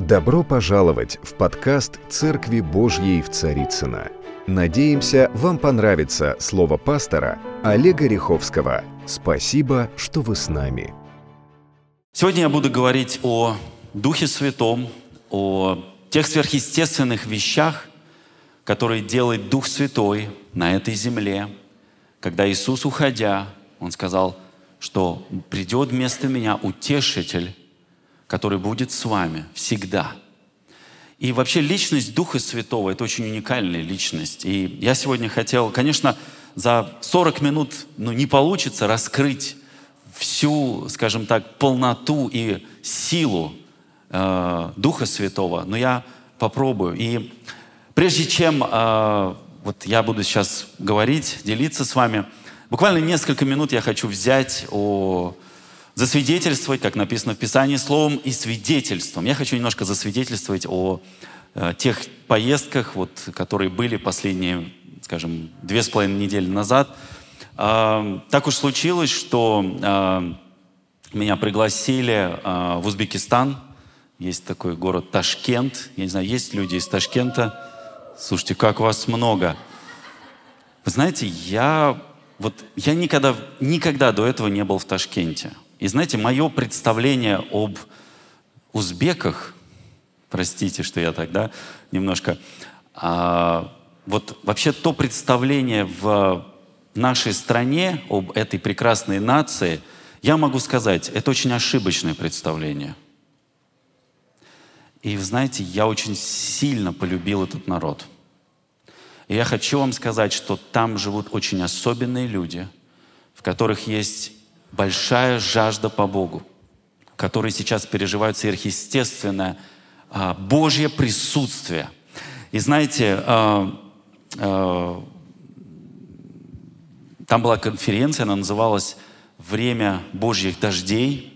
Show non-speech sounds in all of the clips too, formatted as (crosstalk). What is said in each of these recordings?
Добро пожаловать в подкаст «Церкви Божьей в Царицыно». Надеемся, вам понравится слово пастора Олега Риховского. Спасибо, что вы с нами. Сегодня я буду говорить о Духе Святом, о тех сверхъестественных вещах, которые делает Дух Святой на этой земле. Когда Иисус, уходя, Он сказал, что придет вместо меня утешитель, который будет с вами всегда. И вообще личность Духа Святого – это очень уникальная личность. И я сегодня хотел, конечно, за 40 минут ну, не получится раскрыть всю, скажем так, полноту и силу э, Духа Святого, но я попробую. И прежде чем э, вот я буду сейчас говорить, делиться с вами, буквально несколько минут я хочу взять о засвидетельствовать, как написано в Писании, словом и свидетельством. Я хочу немножко засвидетельствовать о э, тех поездках, вот, которые были последние, скажем, две с половиной недели назад. Э, так уж случилось, что э, меня пригласили э, в Узбекистан. Есть такой город Ташкент. Я не знаю, есть люди из Ташкента. Слушайте, как вас много. Вы знаете, я вот я никогда, никогда до этого не был в Ташкенте. И знаете, мое представление об узбеках, простите, что я тогда немножко, а, вот вообще то представление в нашей стране об этой прекрасной нации, я могу сказать, это очень ошибочное представление. И знаете, я очень сильно полюбил этот народ. И я хочу вам сказать, что там живут очень особенные люди, в которых есть большая жажда по Богу, которые сейчас переживают сверхъестественное а, Божье присутствие. И знаете, а, а, там была конференция, она называлась «Время Божьих дождей».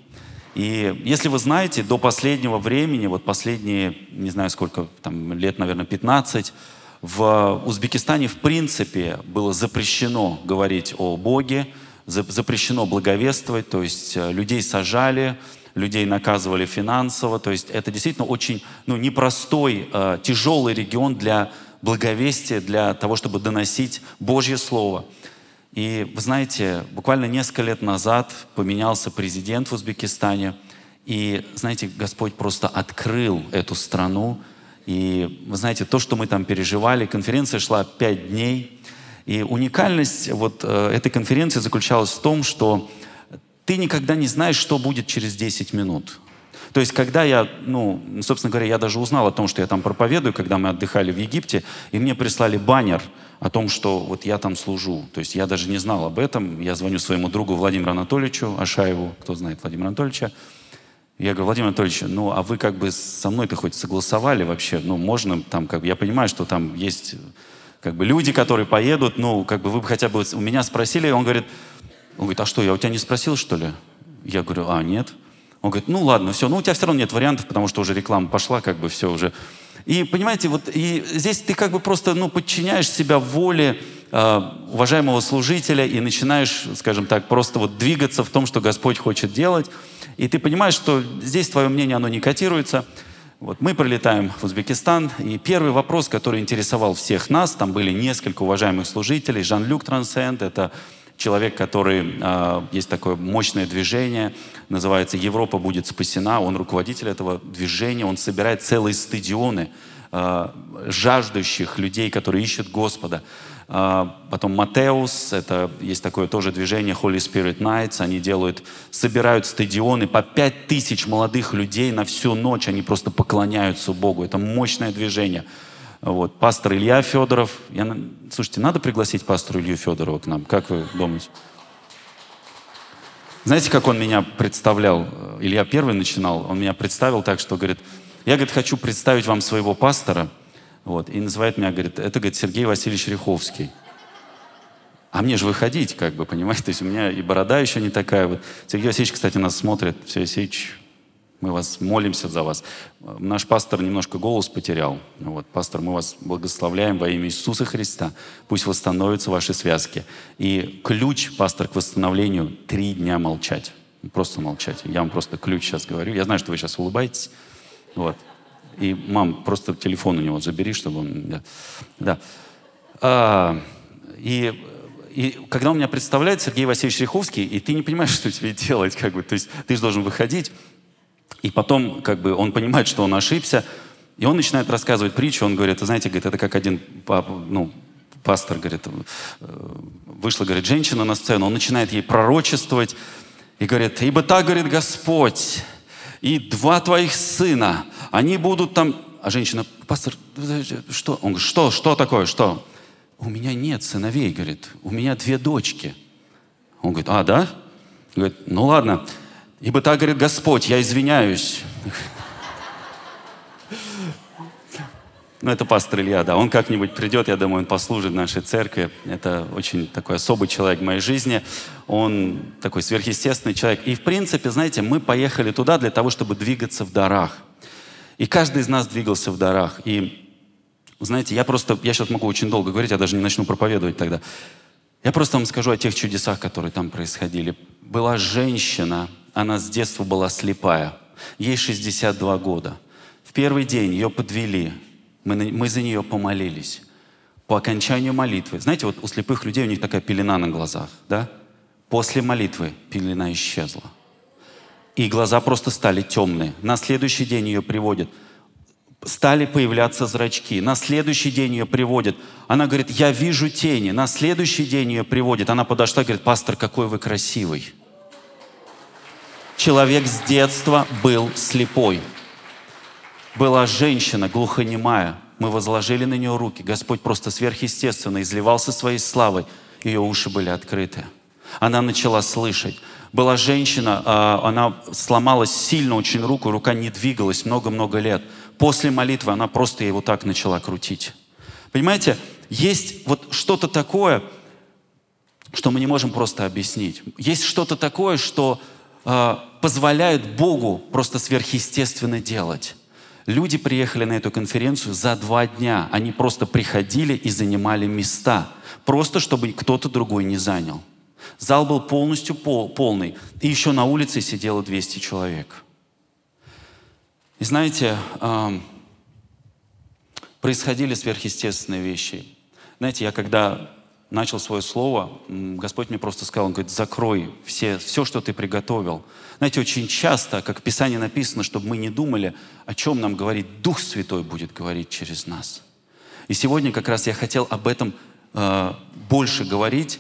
И если вы знаете, до последнего времени, вот последние, не знаю сколько, там лет, наверное, 15, в Узбекистане в принципе было запрещено говорить о Боге, запрещено благовествовать, то есть э, людей сажали, людей наказывали финансово, то есть это действительно очень ну, непростой, э, тяжелый регион для благовестия, для того, чтобы доносить Божье Слово. И вы знаете, буквально несколько лет назад поменялся президент в Узбекистане, и, знаете, Господь просто открыл эту страну. И, вы знаете, то, что мы там переживали, конференция шла пять дней, и уникальность вот э, этой конференции заключалась в том, что ты никогда не знаешь, что будет через 10 минут. То есть, когда я, ну, собственно говоря, я даже узнал о том, что я там проповедую, когда мы отдыхали в Египте, и мне прислали баннер о том, что вот я там служу. То есть я даже не знал об этом. Я звоню своему другу Владимиру Анатольевичу Ашаеву, кто знает Владимира Анатольевича. Я говорю, Владимир Анатольевич, ну а вы как бы со мной-то хоть согласовали вообще? Ну можно там, как бы, я понимаю, что там есть как бы люди, которые поедут, ну, как бы вы бы хотя бы у меня спросили, он говорит, он говорит, а что, я у тебя не спросил, что ли? Я говорю, а, нет. Он говорит, ну ладно, все, ну у тебя все равно нет вариантов, потому что уже реклама пошла, как бы все уже. И понимаете, вот и здесь ты как бы просто ну, подчиняешь себя воле э, уважаемого служителя и начинаешь, скажем так, просто вот двигаться в том, что Господь хочет делать. И ты понимаешь, что здесь твое мнение, оно не котируется. Вот мы прилетаем в Узбекистан, и первый вопрос, который интересовал всех нас, там были несколько уважаемых служителей, Жан-Люк Трансцент, это человек, который, э, есть такое мощное движение, называется «Европа будет спасена», он руководитель этого движения, он собирает целые стадионы э, жаждущих людей, которые ищут Господа. А, потом Матеус, это есть такое тоже движение Holy Spirit Nights, они делают, собирают стадионы по пять тысяч молодых людей на всю ночь, они просто поклоняются Богу. Это мощное движение. Вот. Пастор Илья Федоров. Я, слушайте, надо пригласить пастора Илью Федорова к нам. Как вы думаете? Знаете, как он меня представлял? Илья первый начинал. Он меня представил так, что говорит, я, говорит, хочу представить вам своего пастора – вот, и называет меня, говорит, это, говорит, Сергей Васильевич Риховский. А мне же выходить, как бы, понимаете? То есть у меня и борода еще не такая. Вот. Сергей Васильевич, кстати, нас смотрит. Сергей Васильевич, мы вас молимся за вас. Наш пастор немножко голос потерял. Вот, пастор, мы вас благословляем во имя Иисуса Христа. Пусть восстановятся ваши связки. И ключ, пастор, к восстановлению — три дня молчать. Просто молчать. Я вам просто ключ сейчас говорю. Я знаю, что вы сейчас улыбаетесь. Вот. И, мам, просто телефон у него забери, чтобы он... Да. да. А, и, и когда у меня представляет Сергей Васильевич Риховский, и ты не понимаешь, (laughs) что тебе делать, как бы, то есть ты же должен выходить, и потом, как бы, он понимает, что он ошибся, и он начинает рассказывать притчу, он говорит, знаете, говорит, это как один ну, пастор, говорит, э, вышла, говорит, женщина на сцену, он начинает ей пророчествовать и говорит, ибо так, говорит Господь, и два твоих сына, они будут там... А женщина, пастор, что? Он говорит, что, что такое, что? У меня нет сыновей, говорит, у меня две дочки. Он говорит, а, да? Говорит, ну ладно, ибо так, говорит Господь, я извиняюсь. Ну, это пастор Илья, да. Он как-нибудь придет, я думаю, он послужит нашей церкви. Это очень такой особый человек в моей жизни. Он такой сверхъестественный человек. И, в принципе, знаете, мы поехали туда для того, чтобы двигаться в дарах. И каждый из нас двигался в дарах. И, знаете, я просто, я сейчас могу очень долго говорить, я даже не начну проповедовать тогда. Я просто вам скажу о тех чудесах, которые там происходили. Была женщина, она с детства была слепая. Ей 62 года. В первый день ее подвели мы, мы за нее помолились. По окончанию молитвы. Знаете, вот у слепых людей у них такая пелена на глазах, да? После молитвы пелена исчезла. И глаза просто стали темные. На следующий день ее приводят. Стали появляться зрачки. На следующий день ее приводят. Она говорит, я вижу тени. На следующий день ее приводят. Она подошла и говорит, пастор, какой вы красивый. Человек с детства был слепой была женщина глухонемая. Мы возложили на нее руки. Господь просто сверхъестественно изливался своей славой. Ее уши были открыты. Она начала слышать. Была женщина, а, она сломалась сильно очень руку, рука не двигалась много-много лет. После молитвы она просто вот так начала крутить. Понимаете, есть вот что-то такое, что мы не можем просто объяснить. Есть что-то такое, что э, позволяет Богу просто сверхъестественно делать. Люди приехали на эту конференцию за два дня. Они просто приходили и занимали места. Просто, чтобы кто-то другой не занял. Зал был полностью пол, полный. И еще на улице сидело 200 человек. И знаете, э, происходили сверхъестественные вещи. Знаете, я когда начал свое слово, Господь мне просто сказал, Он говорит, закрой все, все, что ты приготовил. Знаете, очень часто, как в Писании написано, чтобы мы не думали, о чем нам говорит Дух Святой будет говорить через нас. И сегодня как раз я хотел об этом э, больше говорить.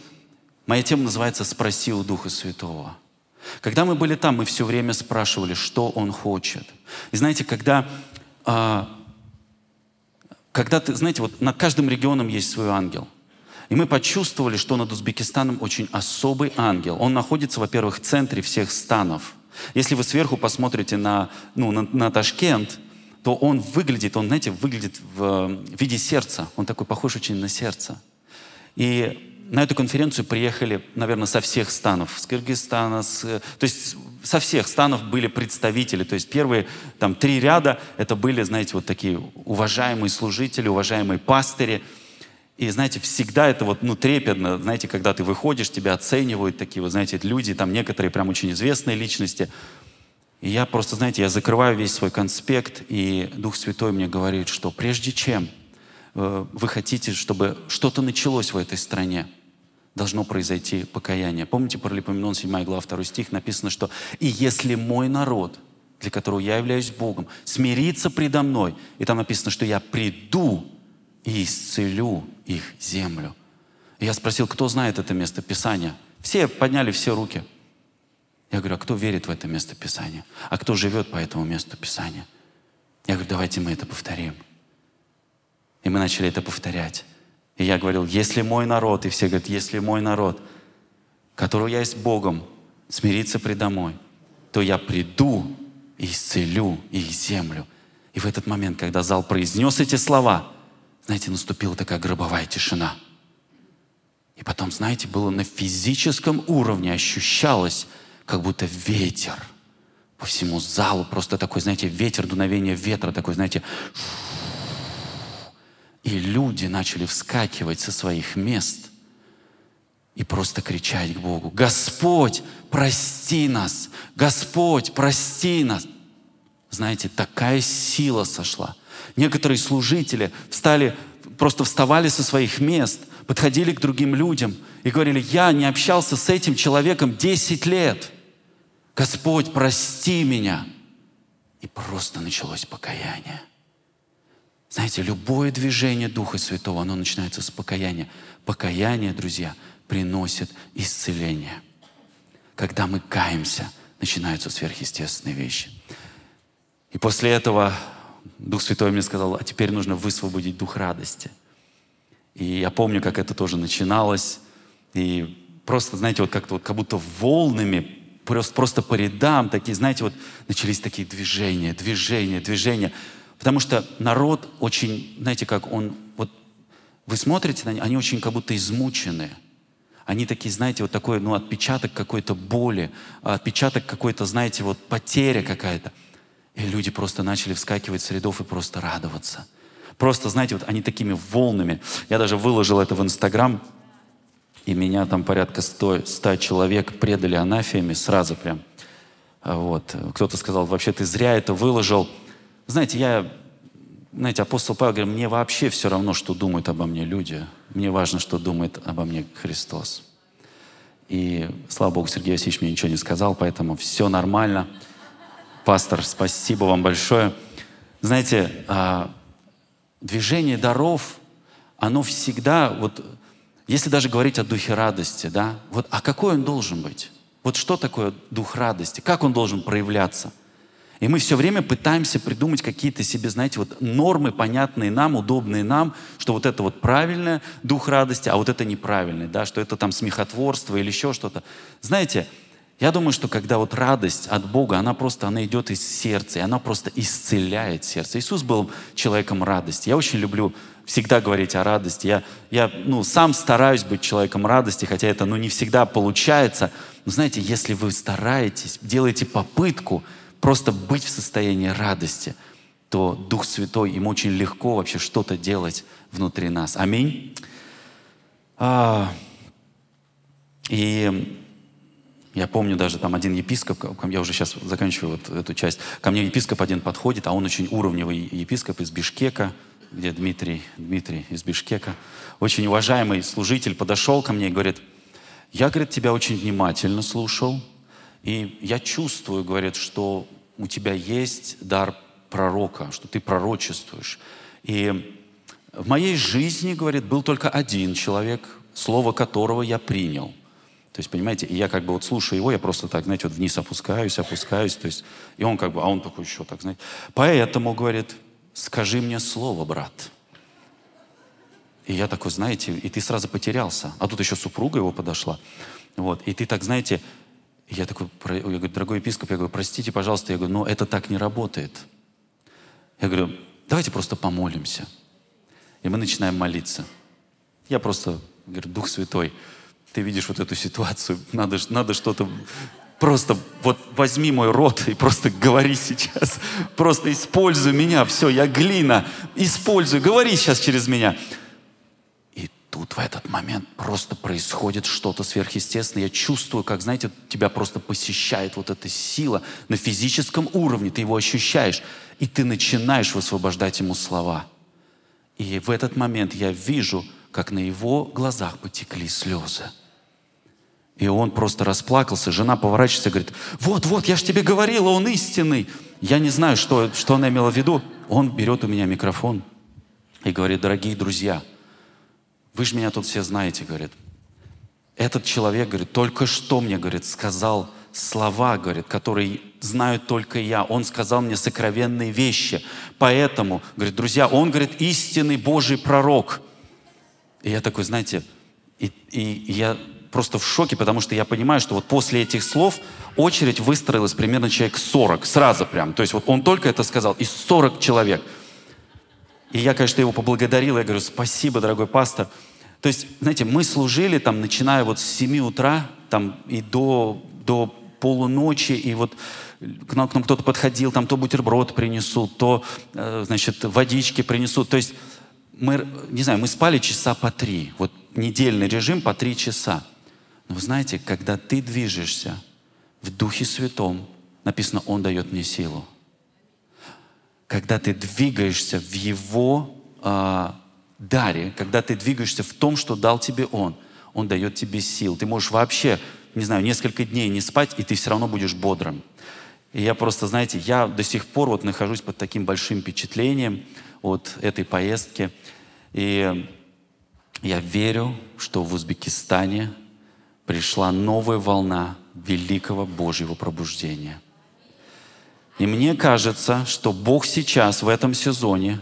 Моя тема называется «Спроси у Духа Святого». Когда мы были там, мы все время спрашивали, что Он хочет. И знаете, когда, э, когда ты, знаете, вот над каждым регионом есть свой ангел – и мы почувствовали, что над Узбекистаном очень особый ангел. Он находится, во-первых, в центре всех станов. Если вы сверху посмотрите на, ну, на, на Ташкент, то он выглядит, он, знаете, выглядит в, в виде сердца. Он такой похож очень на сердце. И на эту конференцию приехали, наверное, со всех станов. С Кыргызстана, с, то есть со всех станов были представители. То есть первые там три ряда, это были, знаете, вот такие уважаемые служители, уважаемые пастыри – и, знаете, всегда это вот, ну, трепетно, знаете, когда ты выходишь, тебя оценивают такие вот, знаете, люди, там некоторые прям очень известные личности. И я просто, знаете, я закрываю весь свой конспект, и Дух Святой мне говорит, что прежде чем э, вы хотите, чтобы что-то началось в этой стране, должно произойти покаяние. Помните, про Липоменон 7 глава 2 стих написано, что «И если мой народ, для которого я являюсь Богом, смирится предо мной», и там написано, что «Я приду и исцелю их землю. И я спросил, кто знает это место Писания? Все подняли все руки. Я говорю, а кто верит в это место Писания? А кто живет по этому месту Писания? Я говорю, давайте мы это повторим. И мы начали это повторять. И я говорил, если мой народ, и все говорят, если мой народ, которого я есть Богом, смирится предо мной, то я приду и исцелю их землю. И в этот момент, когда зал произнес эти слова, знаете, наступила такая гробовая тишина. И потом, знаете, было на физическом уровне ощущалось, как будто ветер по всему залу, просто такой, знаете, ветер, дуновение ветра, такой, знаете, и люди начали вскакивать со своих мест и просто кричать к Богу, Господь, прости нас! Господь, прости нас! знаете, такая сила сошла. Некоторые служители встали, просто вставали со своих мест, подходили к другим людям и говорили, я не общался с этим человеком 10 лет. Господь, прости меня. И просто началось покаяние. Знаете, любое движение Духа Святого, оно начинается с покаяния. Покаяние, друзья, приносит исцеление. Когда мы каемся, начинаются сверхъестественные вещи. И после этого Дух Святой мне сказал, а теперь нужно высвободить дух радости. И я помню, как это тоже начиналось. И просто, знаете, вот как-то вот как будто волнами, просто, просто по рядам такие, знаете, вот начались такие движения, движения, движения. Потому что народ очень, знаете, как он, вот вы смотрите на них, они очень как будто измучены. Они такие, знаете, вот такой, ну, отпечаток какой-то боли, отпечаток какой-то, знаете, вот потеря какая-то. И люди просто начали вскакивать с рядов и просто радоваться. Просто, знаете, вот они такими волнами. Я даже выложил это в Инстаграм, и меня там порядка 100, 100 человек предали анафиями сразу прям. Вот. Кто-то сказал, вообще ты зря это выложил. Знаете, я, знаете, апостол Павел говорит, мне вообще все равно, что думают обо мне люди. Мне важно, что думает обо мне Христос. И, слава Богу, Сергей Васильевич мне ничего не сказал, поэтому все нормально. Пастор, спасибо вам большое. Знаете, а, движение даров, оно всегда, вот, если даже говорить о духе радости, да, вот, а какой он должен быть? Вот что такое дух радости? Как он должен проявляться? И мы все время пытаемся придумать какие-то себе, знаете, вот нормы, понятные нам, удобные нам, что вот это вот правильное, дух радости, а вот это неправильное, да, что это там смехотворство или еще что-то. Знаете, я думаю, что когда вот радость от Бога, она просто, она идет из сердца, и она просто исцеляет сердце. Иисус был человеком радости. Я очень люблю всегда говорить о радости. Я, я ну, сам стараюсь быть человеком радости, хотя это ну, не всегда получается. Но знаете, если вы стараетесь, делаете попытку просто быть в состоянии радости, то Дух Святой, им очень легко вообще что-то делать внутри нас. Аминь. А, и я помню даже там один епископ, я уже сейчас заканчиваю вот эту часть, ко мне епископ один подходит, а он очень уровневый епископ из Бишкека, где Дмитрий, Дмитрий из Бишкека, очень уважаемый служитель подошел ко мне и говорит, я, говорит, тебя очень внимательно слушал, и я чувствую, говорит, что у тебя есть дар пророка, что ты пророчествуешь. И в моей жизни, говорит, был только один человек, слово которого я принял – то есть, понимаете, и я как бы вот слушаю его, я просто так, знаете, вот вниз опускаюсь, опускаюсь, то есть, и он как бы, а он такой еще так, знаете. Поэтому, говорит, скажи мне слово, брат. И я такой, знаете, и ты сразу потерялся. А тут еще супруга его подошла. Вот, и ты так, знаете, я такой, я говорю, дорогой епископ, я говорю, простите, пожалуйста, я говорю, но это так не работает. Я говорю, давайте просто помолимся. И мы начинаем молиться. Я просто, говорю, Дух Святой, ты видишь вот эту ситуацию, надо, надо что-то просто вот возьми мой рот и просто говори сейчас. Просто используй меня, все, я глина, используй, говори сейчас через меня. Тут в этот момент просто происходит что-то сверхъестественное. Я чувствую, как, знаете, тебя просто посещает вот эта сила на физическом уровне, ты его ощущаешь, и ты начинаешь высвобождать ему слова. И в этот момент я вижу, как на его глазах потекли слезы. И он просто расплакался. Жена поворачивается и говорит, вот, вот, я же тебе говорила, он истинный. Я не знаю, что, что она имела в виду. Он берет у меня микрофон и говорит, дорогие друзья, вы же меня тут все знаете, говорит. Этот человек, говорит, только что мне, говорит, сказал слова, говорит, которые знаю только я. Он сказал мне сокровенные вещи. Поэтому, говорит, друзья, он, говорит, истинный Божий пророк. И я такой, знаете, и, и я просто в шоке, потому что я понимаю, что вот после этих слов очередь выстроилась примерно человек 40, сразу прям. То есть вот он только это сказал, и 40 человек. И я, конечно, его поблагодарил, я говорю, спасибо, дорогой пастор. То есть, знаете, мы служили там, начиная вот с 7 утра там, и до, до полуночи, и вот к нам, к нам кто-то подходил, там то бутерброд принесут, то, э, значит, водички принесут. То есть мы, не знаю, мы спали часа по три. Вот недельный режим по три часа. Но вы знаете, когда ты движешься в Духе Святом, написано, Он дает мне силу. Когда ты двигаешься в Его э, даре, когда ты двигаешься в том, что дал тебе Он. Он дает тебе сил. Ты можешь вообще, не знаю, несколько дней не спать, и ты все равно будешь бодрым. И я просто, знаете, я до сих пор вот нахожусь под таким большим впечатлением от этой поездки. И я верю, что в Узбекистане пришла новая волна великого Божьего пробуждения – и мне кажется, что Бог сейчас в этом сезоне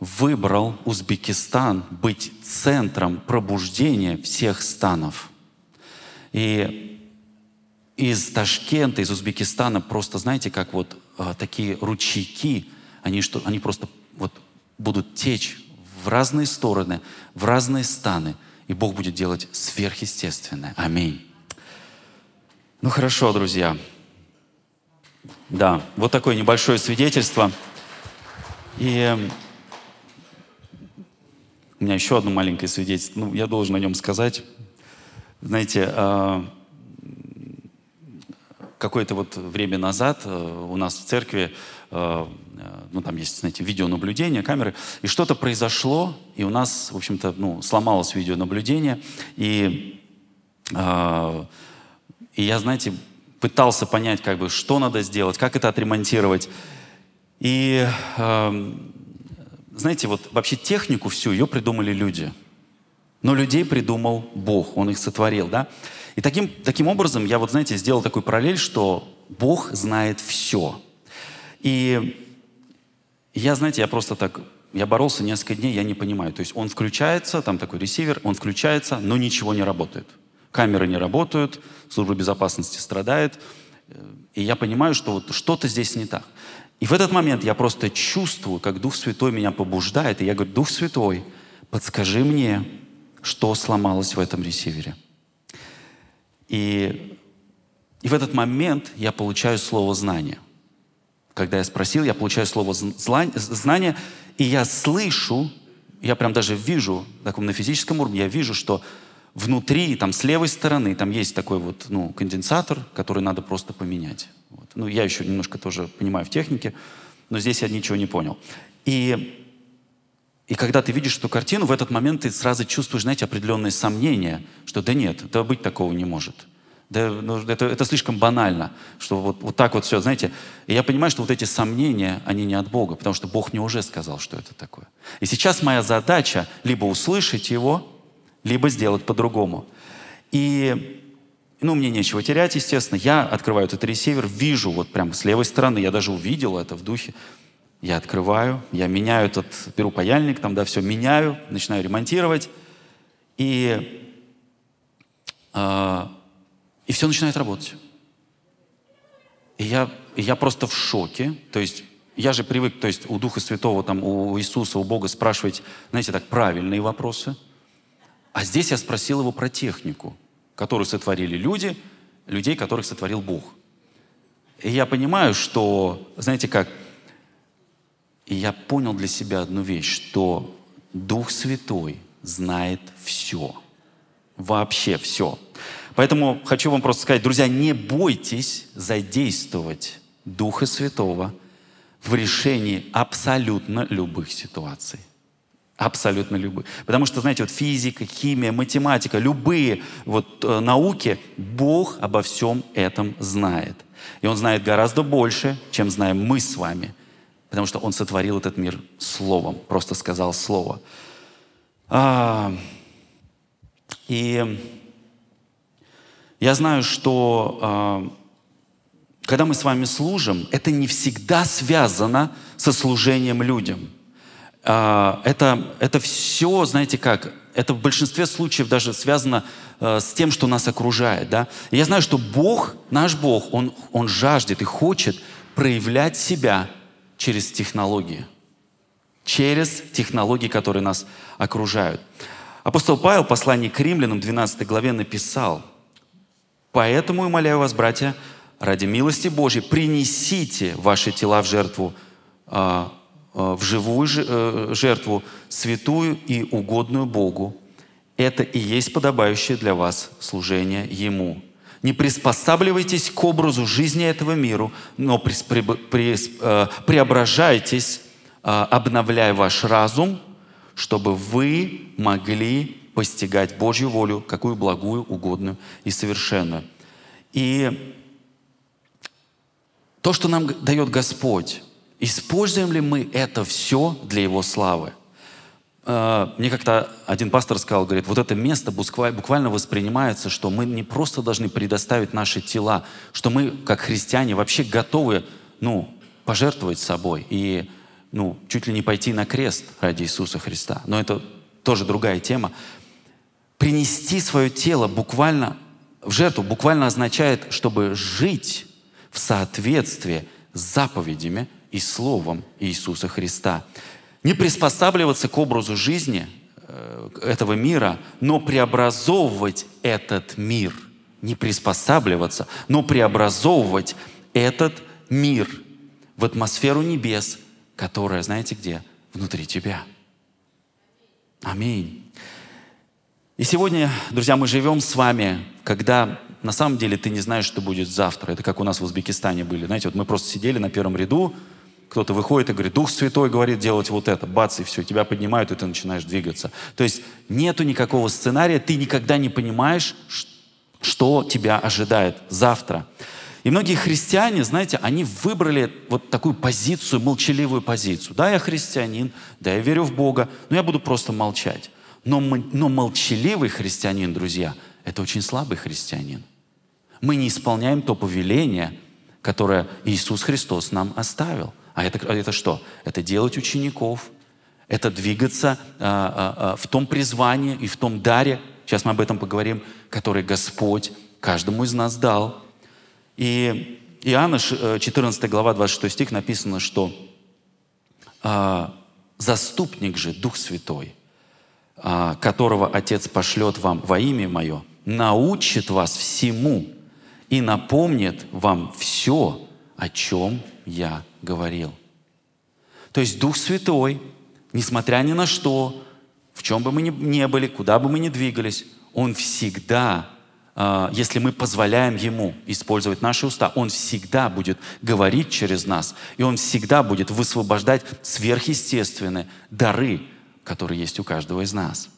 выбрал Узбекистан быть центром пробуждения всех станов. И из Ташкента, из Узбекистана просто, знаете, как вот а, такие ручейки, они, что, они просто вот будут течь в разные стороны, в разные станы, и Бог будет делать сверхъестественное. Аминь. Ну хорошо, друзья. Да, вот такое небольшое свидетельство. И эм, у меня еще одно маленькое свидетельство. Ну, я должен о нем сказать. Знаете, а, какое-то вот время назад э, у нас в церкви, э, ну, там есть, знаете, видеонаблюдение, камеры, и что-то произошло, и у нас, в общем-то, ну, сломалось видеонаблюдение, и, а, и я, знаете, пытался понять, как бы, что надо сделать, как это отремонтировать. И, э, знаете, вот вообще технику всю, ее придумали люди. Но людей придумал Бог, Он их сотворил, да? И таким, таким образом я вот, знаете, сделал такую параллель, что Бог знает все. И я, знаете, я просто так, я боролся несколько дней, я не понимаю. То есть он включается, там такой ресивер, он включается, но ничего не работает камеры не работают, служба безопасности страдает. И я понимаю, что вот что-то здесь не так. И в этот момент я просто чувствую, как Дух Святой меня побуждает. И я говорю, Дух Святой, подскажи мне, что сломалось в этом ресивере. И, и в этот момент я получаю слово знания. Когда я спросил, я получаю слово знание, и я слышу, я прям даже вижу, таком на физическом уровне, я вижу, что внутри, там с левой стороны, там есть такой вот ну, конденсатор, который надо просто поменять. Вот. Ну, я еще немножко тоже понимаю в технике, но здесь я ничего не понял. И, и когда ты видишь эту картину, в этот момент ты сразу чувствуешь, знаете, определенные сомнения, что да нет, да быть такого не может. Да, ну, это, это слишком банально, что вот, вот так вот все, знаете. И я понимаю, что вот эти сомнения, они не от Бога, потому что Бог мне уже сказал, что это такое. И сейчас моя задача либо услышать Его, либо сделать по-другому. И ну, мне нечего терять, естественно. Я открываю этот ресивер, вижу вот прямо с левой стороны, я даже увидел это в духе. Я открываю, я меняю этот, беру паяльник, там, да, все меняю, начинаю ремонтировать. И, э, и все начинает работать. И я, и я просто в шоке. То есть я же привык, то есть у Духа Святого, там, у Иисуса, у Бога спрашивать, знаете, так, правильные вопросы – а здесь я спросил его про технику, которую сотворили люди, людей, которых сотворил Бог. И я понимаю, что, знаете как, и я понял для себя одну вещь, что Дух Святой знает все. Вообще все. Поэтому хочу вам просто сказать, друзья, не бойтесь задействовать Духа Святого в решении абсолютно любых ситуаций. Абсолютно любые. Потому что, знаете, вот физика, химия, математика, любые вот э, науки, Бог обо всем этом знает. И Он знает гораздо больше, чем знаем мы с вами. Потому что Он сотворил этот мир словом, просто сказал слово. А, и я знаю, что а, когда мы с вами служим, это не всегда связано со служением людям – это, это все, знаете как, это в большинстве случаев даже связано э, с тем, что нас окружает. Да? Я знаю, что Бог, наш Бог, Он, он жаждет и хочет проявлять себя через технологии. Через технологии, которые нас окружают. Апостол Павел в послании к римлянам 12 главе написал, «Поэтому, умоляю вас, братья, ради милости Божьей, принесите ваши тела в жертву а, в живую э, жертву, святую и угодную Богу. Это и есть подобающее для вас служение Ему. Не приспосабливайтесь к образу жизни этого мира, но э, преображайтесь обновляя ваш разум, чтобы вы могли постигать Божью волю, какую благую, угодную и совершенную. И то, что нам дает Господь, используем ли мы это все для Его славы? А, мне как-то один пастор сказал, говорит, вот это место буквально воспринимается, что мы не просто должны предоставить наши тела, что мы, как христиане, вообще готовы, ну, пожертвовать собой и, ну, чуть ли не пойти на крест ради Иисуса Христа. Но это тоже другая тема. Принести свое тело буквально в жертву буквально означает, чтобы жить в соответствии с заповедями и Словом Иисуса Христа. Не приспосабливаться к образу жизни э, этого мира, но преобразовывать этот мир. Не приспосабливаться, но преобразовывать этот мир в атмосферу небес, которая, знаете где? Внутри тебя. Аминь. И сегодня, друзья, мы живем с вами, когда на самом деле ты не знаешь, что будет завтра. Это как у нас в Узбекистане были. Знаете, вот мы просто сидели на первом ряду, кто-то выходит и говорит, Дух Святой говорит делать вот это, бац, и все, тебя поднимают, и ты начинаешь двигаться. То есть нету никакого сценария, ты никогда не понимаешь, что тебя ожидает завтра. И многие христиане, знаете, они выбрали вот такую позицию, молчаливую позицию. Да, я христианин, да, я верю в Бога, но я буду просто молчать. Но, но молчаливый христианин, друзья, это очень слабый христианин. Мы не исполняем то повеление, которое Иисус Христос нам оставил – а это, это что? Это делать учеников, это двигаться а, а, а, в том призвании и в том даре, сейчас мы об этом поговорим, который Господь каждому из нас дал. И Иоанна 14 э, глава 26 стих написано, что а, «Заступник же, Дух Святой, а, которого Отец пошлет вам во имя Мое, научит вас всему и напомнит вам все, о чем я говорил. То есть Дух Святой, несмотря ни на что, в чем бы мы ни были, куда бы мы ни двигались, Он всегда, а, если мы позволяем Ему использовать наши уста, Он всегда будет говорить через нас, и Он всегда будет высвобождать сверхъестественные дары, которые есть у каждого из нас.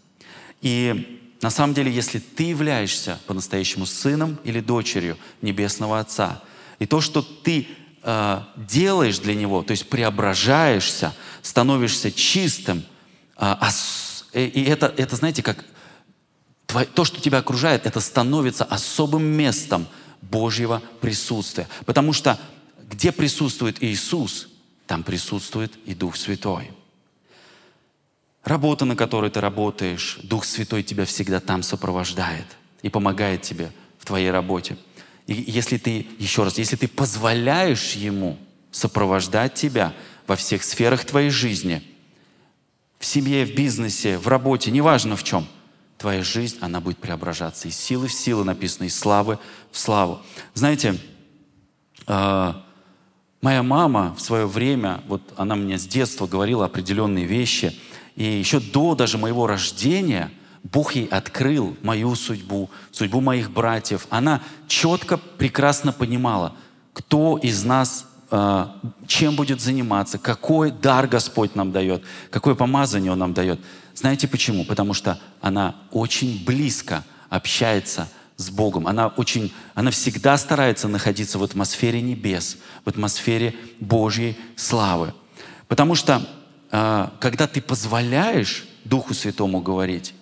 И на самом деле, если ты являешься по-настоящему сыном или дочерью Небесного Отца, и то, что ты э, делаешь для Него, то есть преображаешься, становишься чистым, э, ос, и это, это, знаете, как то, что тебя окружает, это становится особым местом Божьего присутствия. Потому что где присутствует Иисус, там присутствует и Дух Святой. Работа, на которой ты работаешь, Дух Святой тебя всегда там сопровождает и помогает тебе в твоей работе. И если ты, еще раз, если ты позволяешь Ему сопровождать тебя во всех сферах твоей жизни, в семье, в бизнесе, в работе, неважно в чем, твоя жизнь, она будет преображаться. Из силы в силу написано, из славы в славу. Знаете, а, моя мама в свое время, вот она мне с детства говорила определенные вещи, и еще до даже моего рождения – Бог ей открыл мою судьбу, судьбу моих братьев. Она четко, прекрасно понимала, кто из нас э, чем будет заниматься, какой дар Господь нам дает, какое помазание Он нам дает. Знаете почему? Потому что она очень близко общается с Богом. Она, очень, она всегда старается находиться в атмосфере небес, в атмосфере Божьей славы. Потому что э, когда ты позволяешь Духу Святому говорить,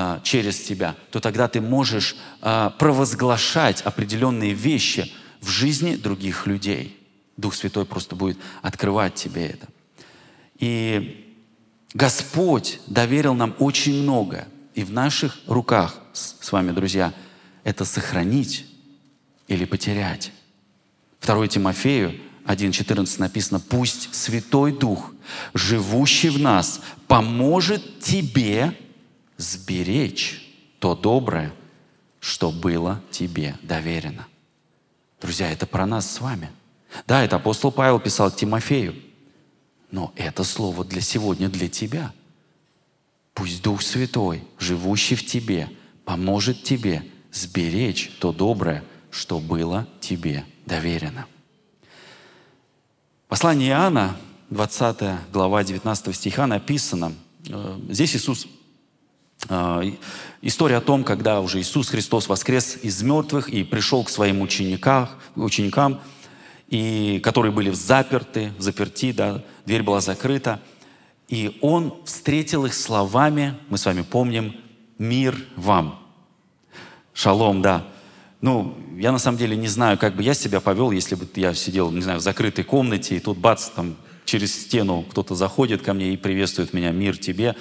а, через тебя, то тогда ты можешь а, провозглашать определенные вещи в жизни других людей. Дух Святой просто будет открывать тебе это. И Господь доверил нам очень много. И в наших руках с вами, друзья, это сохранить или потерять. 2 Тимофею 1.14 написано, «Пусть Святой Дух, живущий в нас, поможет тебе сберечь то доброе, что было тебе доверено. Друзья, это про нас с вами. Да, это апостол Павел писал к Тимофею. Но это слово для сегодня для тебя. Пусть Дух Святой, живущий в тебе, поможет тебе сберечь то доброе, что было тебе доверено. Послание Иоанна 20 глава 19 стиха написано, э, здесь Иисус, история о том, когда уже Иисус Христос воскрес из мертвых и пришел к своим ученикам, ученикам и, которые были заперты, в заперти, да, дверь была закрыта. И Он встретил их словами, мы с вами помним, «Мир вам». Шалом, да. Ну, я на самом деле не знаю, как бы я себя повел, если бы я сидел, не знаю, в закрытой комнате, и тут бац, там через стену кто-то заходит ко мне и приветствует меня «Мир тебе».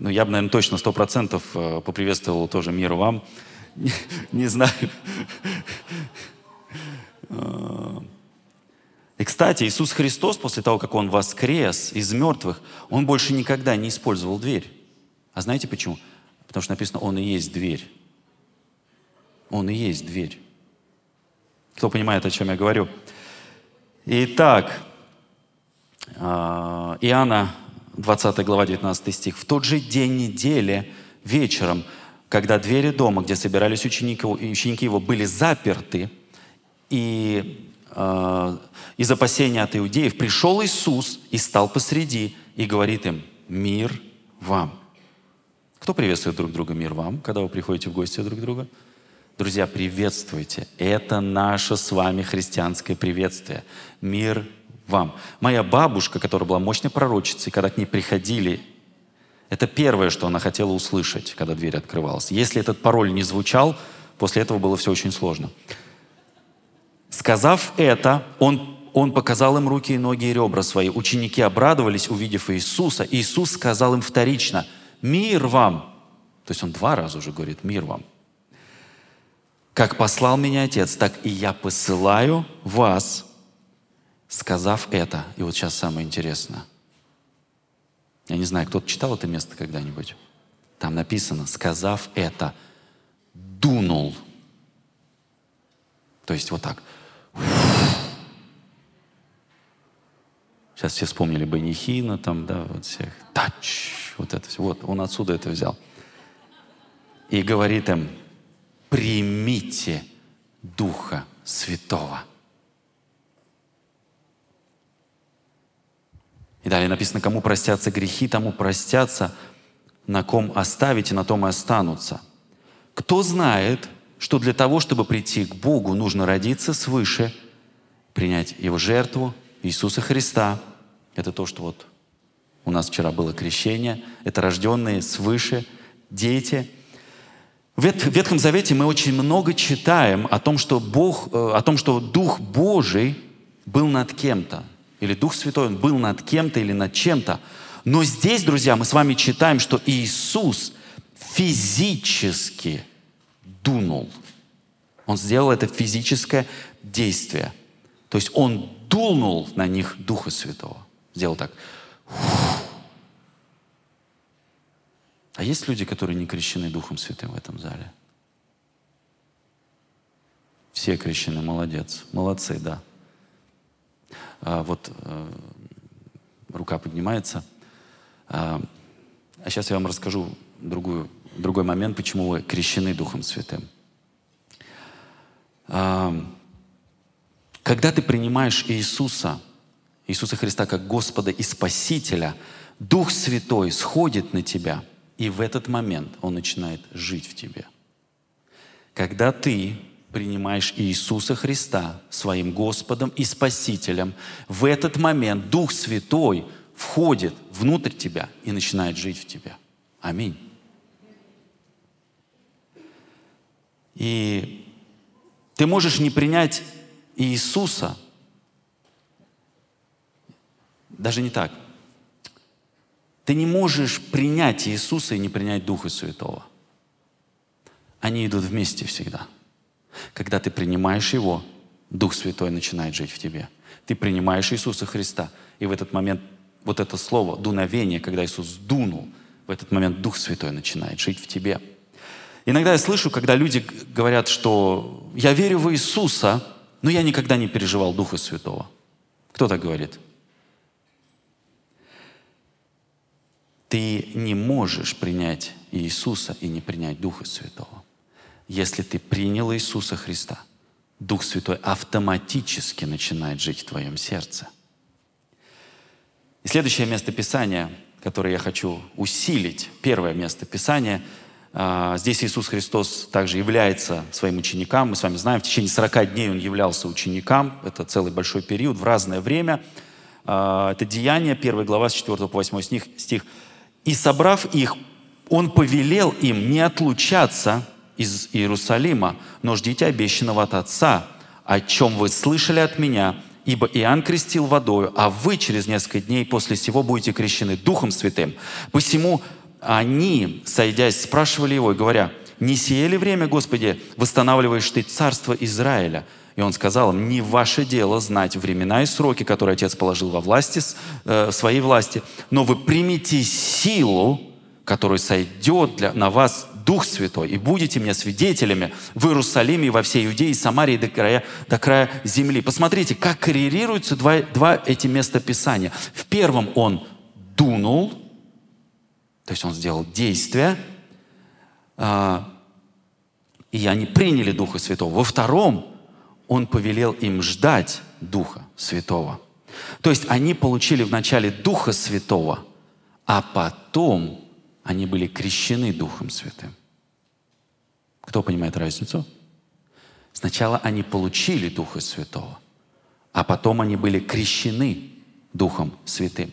Ну, я бы, наверное, точно сто процентов э, поприветствовал тоже «Мир вам». Не, знаю. И, кстати, Иисус Христос, после того, как Он воскрес из мертвых, Он больше никогда не использовал дверь. А знаете почему? Потому что написано, Он и есть дверь. Он и есть дверь. Кто понимает, о чем я говорю? Итак, а, Иоанна 20 глава 19 стих. «В тот же день недели вечером, когда двери дома, где собирались ученики, ученики его, были заперты, и э, из опасения от иудеев пришел Иисус и стал посреди и говорит им, мир вам. Кто приветствует друг друга мир вам, когда вы приходите в гости друг к другу? Друзья, приветствуйте. Это наше с вами христианское приветствие. Мир вам. Моя бабушка, которая была мощной пророчицей, когда к ней приходили, это первое, что она хотела услышать, когда дверь открывалась. Если этот пароль не звучал, после этого было все очень сложно. Сказав это, он, он показал им руки и ноги и ребра свои. Ученики обрадовались, увидев Иисуса. Иисус сказал им вторично, «Мир вам!» То есть он два раза уже говорит, «Мир вам!» «Как послал меня Отец, так и я посылаю вас» сказав это, и вот сейчас самое интересное. Я не знаю, кто-то читал это место когда-нибудь? Там написано, сказав это, дунул. То есть вот так. Сейчас все вспомнили Банихина, там, да, вот всех. Тач, вот это все. Вот, он отсюда это взял. И говорит им, примите Духа Святого. И далее написано, кому простятся грехи, тому простятся, на ком оставите, на том и останутся. Кто знает, что для того, чтобы прийти к Богу, нужно родиться свыше, принять Его жертву, Иисуса Христа. Это то, что вот у нас вчера было крещение. Это рожденные свыше дети. В Ветхом Завете мы очень много читаем о том, что, Бог, э, о том, что Дух Божий был над кем-то или Дух Святой, Он был над кем-то или над чем-то. Но здесь, друзья, мы с вами читаем, что Иисус физически дунул. Он сделал это физическое действие. То есть Он дунул на них Духа Святого. Сделал так. А есть люди, которые не крещены Духом Святым в этом зале? Все крещены, молодец. Молодцы, да. А, вот э, рука поднимается. А, а сейчас я вам расскажу другую, другой момент, почему вы крещены Духом Святым. А, когда ты принимаешь Иисуса, Иисуса Христа как Господа и Спасителя, Дух Святой сходит на тебя, и в этот момент Он начинает жить в тебе. Когда ты принимаешь Иисуса Христа своим Господом и Спасителем, в этот момент Дух Святой входит внутрь тебя и начинает жить в тебя. Аминь. И ты можешь не принять Иисуса, даже не так. Ты не можешь принять Иисуса и не принять Духа Святого. Они идут вместе всегда – когда ты принимаешь Его, Дух Святой начинает жить в тебе. Ты принимаешь Иисуса Христа, и в этот момент вот это слово «дуновение», когда Иисус дунул, в этот момент Дух Святой начинает жить в тебе. Иногда я слышу, когда люди говорят, что «я верю в Иисуса, но я никогда не переживал Духа Святого». Кто так говорит? Ты не можешь принять Иисуса и не принять Духа Святого если ты принял Иисуса Христа, Дух Святой автоматически начинает жить в твоем сердце. И следующее место Писания, которое я хочу усилить, первое место Писания, а, здесь Иисус Христос также является своим ученикам. Мы с вами знаем, в течение 40 дней Он являлся ученикам. Это целый большой период, в разное время. А, это Деяние, 1 глава, с 4 по 8 стих. стих. «И собрав их, Он повелел им не отлучаться из Иерусалима, но ждите обещанного от Отца, о чем вы слышали от Меня, ибо Иоанн крестил водою, а вы через несколько дней после сего будете крещены Духом Святым. Посему они, сойдясь, спрашивали его, говоря, «Не сие ли время, Господи, восстанавливаешь Ты царство Израиля?» И он сказал им, не ваше дело знать времена и сроки, которые Отец положил во власти, э, своей власти, но вы примите силу, которая сойдет для, на вас Дух Святой, и будете мне свидетелями в Иерусалиме во всей Иудее и Самарии до края, до края земли. Посмотрите, как коррелируются два, два эти места Писания. В первом он дунул, то есть он сделал действие, а, и они приняли Духа Святого. Во втором он повелел им ждать Духа Святого. То есть они получили вначале Духа Святого, а потом они были крещены Духом Святым. Кто понимает разницу? Сначала они получили Духа Святого, а потом они были крещены Духом Святым.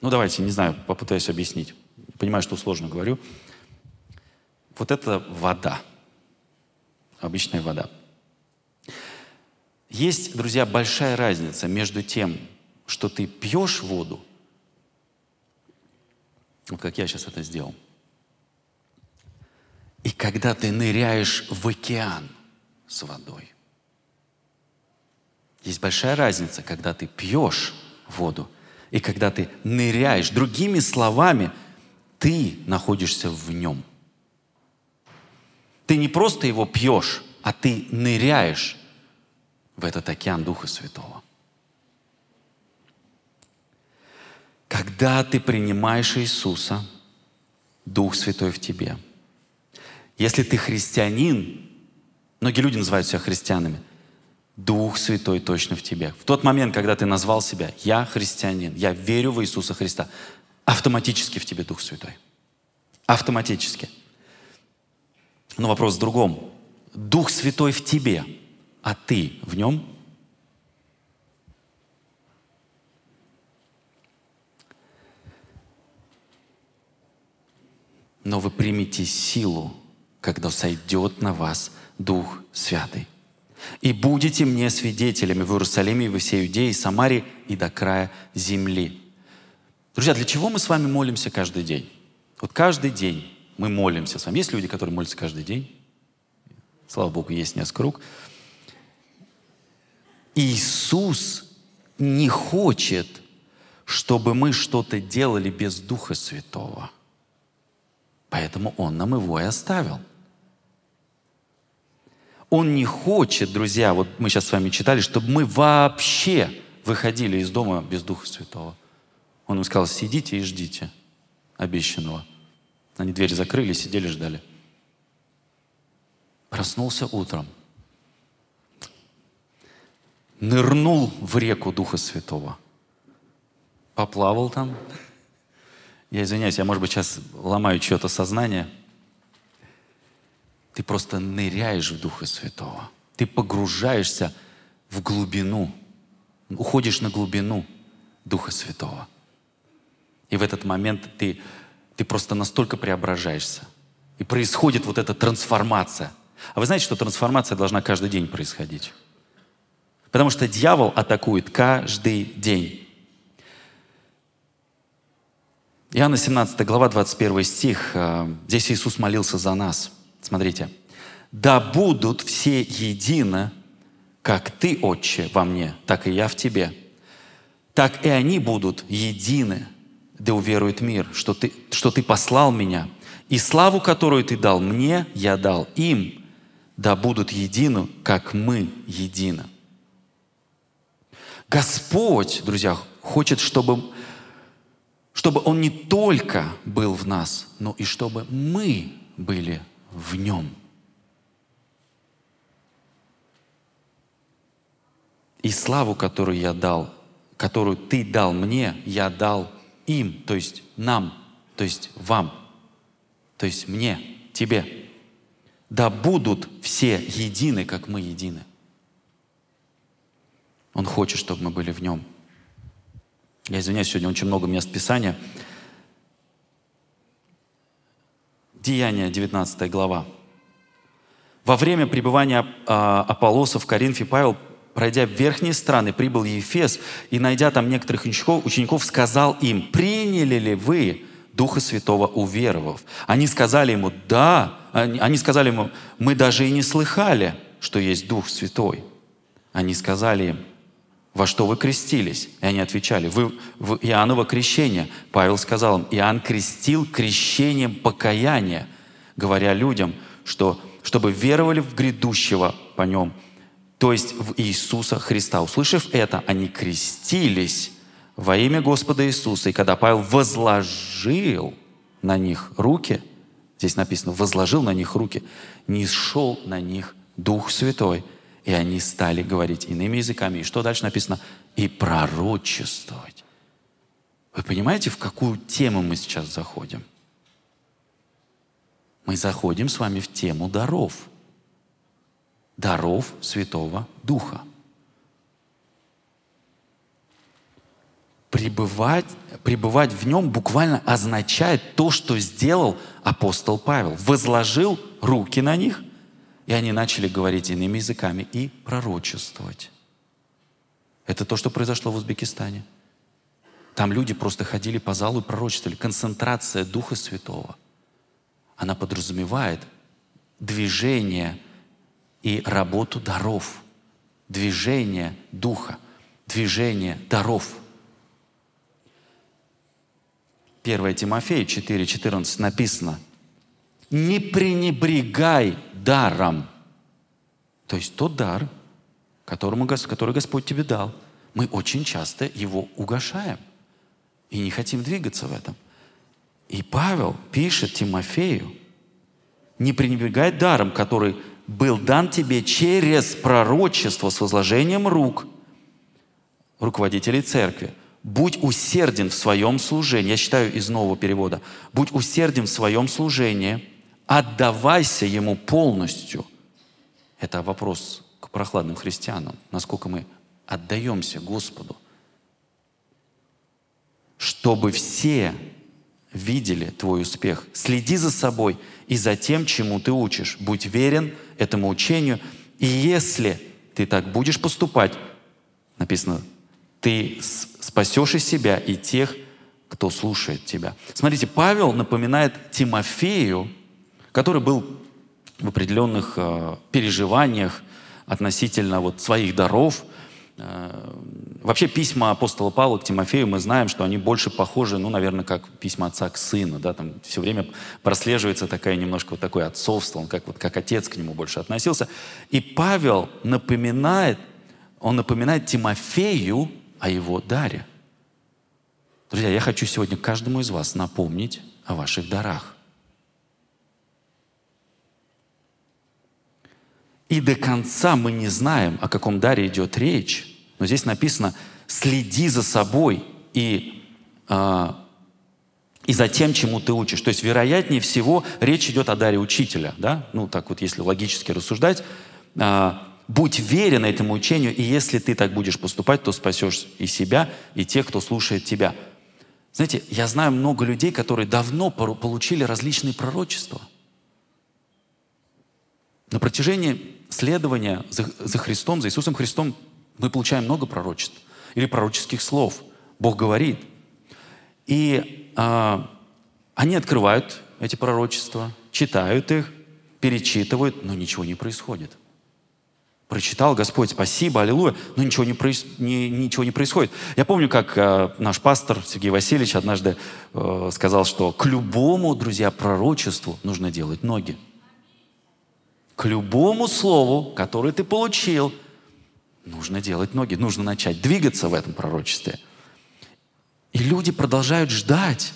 Ну, давайте, не знаю, попытаюсь объяснить. Понимаю, что сложно говорю. Вот это вода. Обычная вода. Есть, друзья, большая разница между тем, что ты пьешь воду, вот как я сейчас это сделал, и когда ты ныряешь в океан с водой. Есть большая разница, когда ты пьешь воду и когда ты ныряешь, другими словами, ты находишься в нем. Ты не просто его пьешь, а ты ныряешь в этот океан Духа Святого. Когда ты принимаешь Иисуса, Дух Святой в тебе. Если ты христианин, многие люди называют себя христианами – Дух Святой точно в тебе. В тот момент, когда ты назвал себя «Я христианин», «Я верю в Иисуса Христа», автоматически в тебе Дух Святой. Автоматически. Но вопрос в другом. Дух Святой в тебе, а ты в нем? Но вы примете силу, когда сойдет на вас Дух Святый и будете мне свидетелями в Иерусалиме и во всей Иудее, и Самаре, и до края земли». Друзья, для чего мы с вами молимся каждый день? Вот каждый день мы молимся с вами. Есть люди, которые молятся каждый день? Слава Богу, есть несколько рук. Иисус не хочет, чтобы мы что-то делали без Духа Святого. Поэтому Он нам его и оставил – он не хочет, друзья, вот мы сейчас с вами читали, чтобы мы вообще выходили из дома без Духа Святого. Он им сказал, сидите и ждите обещанного. Они дверь закрыли, сидели, ждали. Проснулся утром. Нырнул в реку Духа Святого. Поплавал там. Я извиняюсь, я, может быть, сейчас ломаю чье-то сознание – ты просто ныряешь в Духа Святого. Ты погружаешься в глубину, уходишь на глубину Духа Святого. И в этот момент ты, ты просто настолько преображаешься. И происходит вот эта трансформация. А вы знаете, что трансформация должна каждый день происходить? Потому что дьявол атакует каждый день. Иоанна 17 глава, 21 стих. Э, здесь Иисус молился за нас – Смотрите. «Да будут все едины, как Ты, Отче, во мне, так и я в Тебе. Так и они будут едины, да уверует мир, что ты, что ты послал меня. И славу, которую Ты дал мне, я дал им, да будут едины, как мы едины». Господь, друзья, хочет, чтобы, чтобы Он не только был в нас, но и чтобы мы были в нем. И славу, которую я дал, которую ты дал мне, я дал им, то есть нам, то есть вам, то есть мне, тебе. Да будут все едины, как мы едины. Он хочет, чтобы мы были в нем. Я извиняюсь, сегодня очень много мест Писания. Деяние, 19 глава. Во время пребывания а, Аполлоса в Коринфе Павел, пройдя верхние страны, прибыл в Ефес и, найдя там некоторых учеников, учеников, сказал им, «Приняли ли вы Духа Святого уверовав?» Они сказали ему, «Да». Они сказали ему, «Мы даже и не слыхали, что есть Дух Святой». Они сказали им, во что вы крестились? И они отвечали, вы в Иоанново крещение. Павел сказал им, Иоанн крестил крещением покаяния, говоря людям, что чтобы веровали в грядущего по нем, то есть в Иисуса Христа. Услышав это, они крестились во имя Господа Иисуса. И когда Павел возложил на них руки, здесь написано, возложил на них руки, не шел на них Дух Святой – и они стали говорить иными языками. И что дальше написано? И пророчествовать. Вы понимаете, в какую тему мы сейчас заходим? Мы заходим с вами в тему даров. Даров Святого Духа. Пребывать, пребывать в нем буквально означает то, что сделал апостол Павел. Возложил руки на них – и они начали говорить иными языками и пророчествовать. Это то, что произошло в Узбекистане. Там люди просто ходили по залу и пророчествовали. Концентрация Духа Святого. Она подразумевает движение и работу даров. Движение Духа. Движение даров. 1 Тимофея 4,14 написано – не пренебрегай даром. То есть тот дар, которому, который Господь тебе дал, мы очень часто его угошаем и не хотим двигаться в этом. И Павел пишет Тимофею, не пренебрегай даром, который был дан тебе через пророчество с возложением рук руководителей церкви. Будь усерден в своем служении. Я считаю из нового перевода. Будь усерден в своем служении – Отдавайся Ему полностью. Это вопрос к прохладным христианам. Насколько мы отдаемся Господу. Чтобы все видели твой успех. Следи за собой и за тем, чему ты учишь. Будь верен этому учению. И если ты так будешь поступать, написано, ты спасешь и себя, и тех, кто слушает тебя. Смотрите, Павел напоминает Тимофею, который был в определенных э, переживаниях относительно вот своих даров. Э, вообще письма апостола Павла к Тимофею, мы знаем, что они больше похожи, ну, наверное, как письма отца к сыну, да, там все время прослеживается такая немножко вот такое отцовство, он как, вот, как отец к нему больше относился. И Павел напоминает, он напоминает Тимофею о его даре. Друзья, я хочу сегодня каждому из вас напомнить о ваших дарах. И до конца мы не знаем, о каком даре идет речь. Но здесь написано, следи за собой и, э, и за тем, чему ты учишь. То есть, вероятнее всего, речь идет о даре учителя. Да? Ну, так вот, если логически рассуждать. Э, будь верен этому учению, и если ты так будешь поступать, то спасешь и себя, и тех, кто слушает тебя. Знаете, я знаю много людей, которые давно получили различные пророчества. На протяжении следования за, за Христом, за Иисусом Христом, мы получаем много пророчеств или пророческих слов. Бог говорит. И а, они открывают эти пророчества, читают их, перечитывают, но ничего не происходит. Прочитал Господь, спасибо, аллилуйя, но ничего не, проис... не, ничего не происходит. Я помню, как э, наш пастор Сергей Васильевич однажды э, сказал, что к любому, друзья, пророчеству нужно делать ноги к любому слову, которое ты получил, нужно делать ноги, нужно начать двигаться в этом пророчестве. И люди продолжают ждать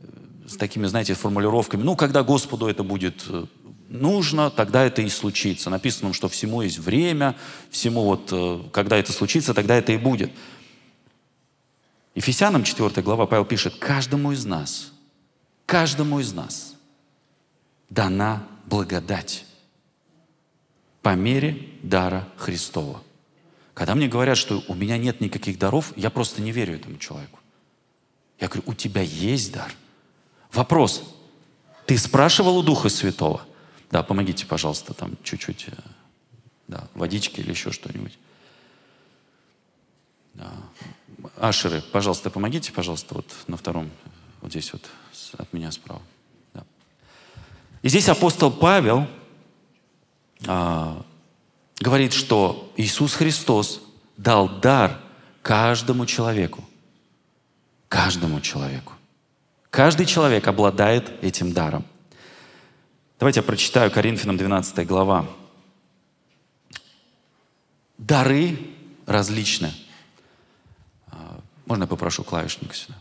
э, с такими, знаете, формулировками, ну, когда Господу это будет э, нужно, тогда это и случится. Написано, что всему есть время, всему вот, э, когда это случится, тогда это и будет. Ефесянам 4 глава Павел пишет, каждому из нас, каждому из нас дана благодать по мере дара Христова. Когда мне говорят, что у меня нет никаких даров, я просто не верю этому человеку. Я говорю, у тебя есть дар. Вопрос. Ты спрашивал у Духа Святого? Да, помогите, пожалуйста, там чуть-чуть, э, да, водички или еще что-нибудь. Да. Ашеры, пожалуйста, помогите, пожалуйста, вот на втором, вот здесь вот от меня справа. Да. И здесь апостол Павел говорит, что Иисус Христос дал дар каждому человеку. Каждому человеку. Каждый человек обладает этим даром. Давайте я прочитаю Коринфянам 12 глава. Дары различны. А, можно я попрошу клавишника сюда?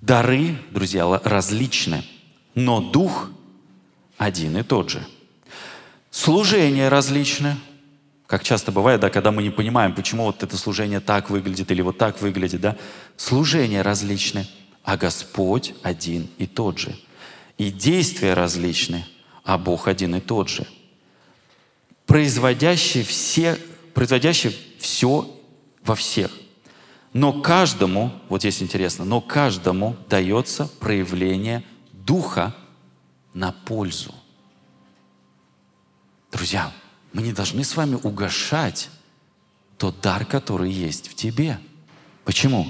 Дары, друзья, различны, но дух один и тот же. Служения различны. Как часто бывает, да, когда мы не понимаем, почему вот это служение так выглядит или вот так выглядит, да. Служения различны, а Господь один и тот же. И действия различны, а Бог один и тот же. Производящий все производящий все во всех. Но каждому, вот здесь интересно, но каждому дается проявление Духа на пользу. Друзья, мы не должны с вами угошать тот дар, который есть в тебе. Почему?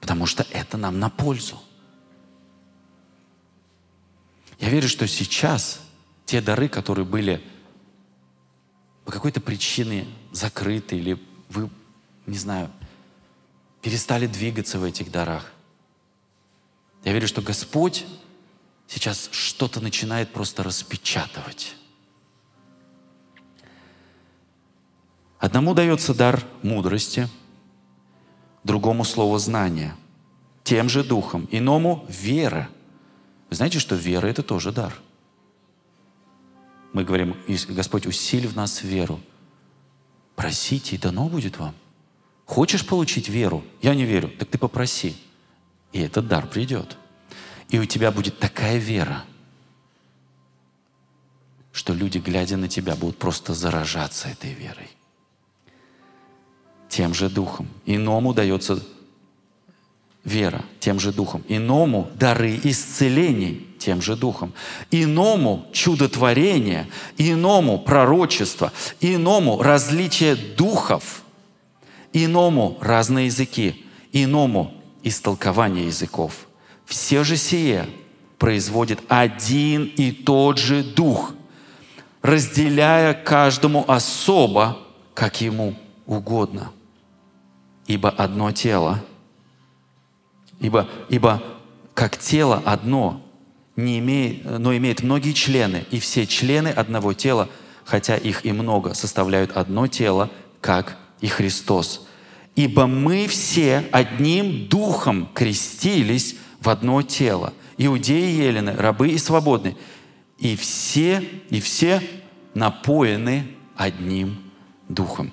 Потому что это нам на пользу. Я верю, что сейчас те дары, которые были по какой-то причине закрыты или вы, не знаю, перестали двигаться в этих дарах. Я верю, что Господь сейчас что-то начинает просто распечатывать. Одному дается дар мудрости, другому слово знания, тем же духом, иному вера. Вы знаете, что вера – это тоже дар – мы говорим, Господь, усиль в нас веру. Просите, и дано будет вам. Хочешь получить веру? Я не верю. Так ты попроси. И этот дар придет. И у тебя будет такая вера, что люди, глядя на тебя, будут просто заражаться этой верой. Тем же духом. Иному дается вера тем же духом. Иному дары исцелений тем же духом. Иному чудотворение, иному пророчество, иному различие духов, иному разные языки, иному истолкование языков. Все же сие производит один и тот же дух, разделяя каждому особо, как ему угодно. Ибо одно тело – Ибо, ибо как тело одно, не имеет, но имеет многие члены, и все члены одного тела, хотя их и много, составляют одно тело, как и Христос. Ибо мы все одним духом крестились в одно тело. Иудеи и елены, рабы и свободны. И все, и все напоены одним духом.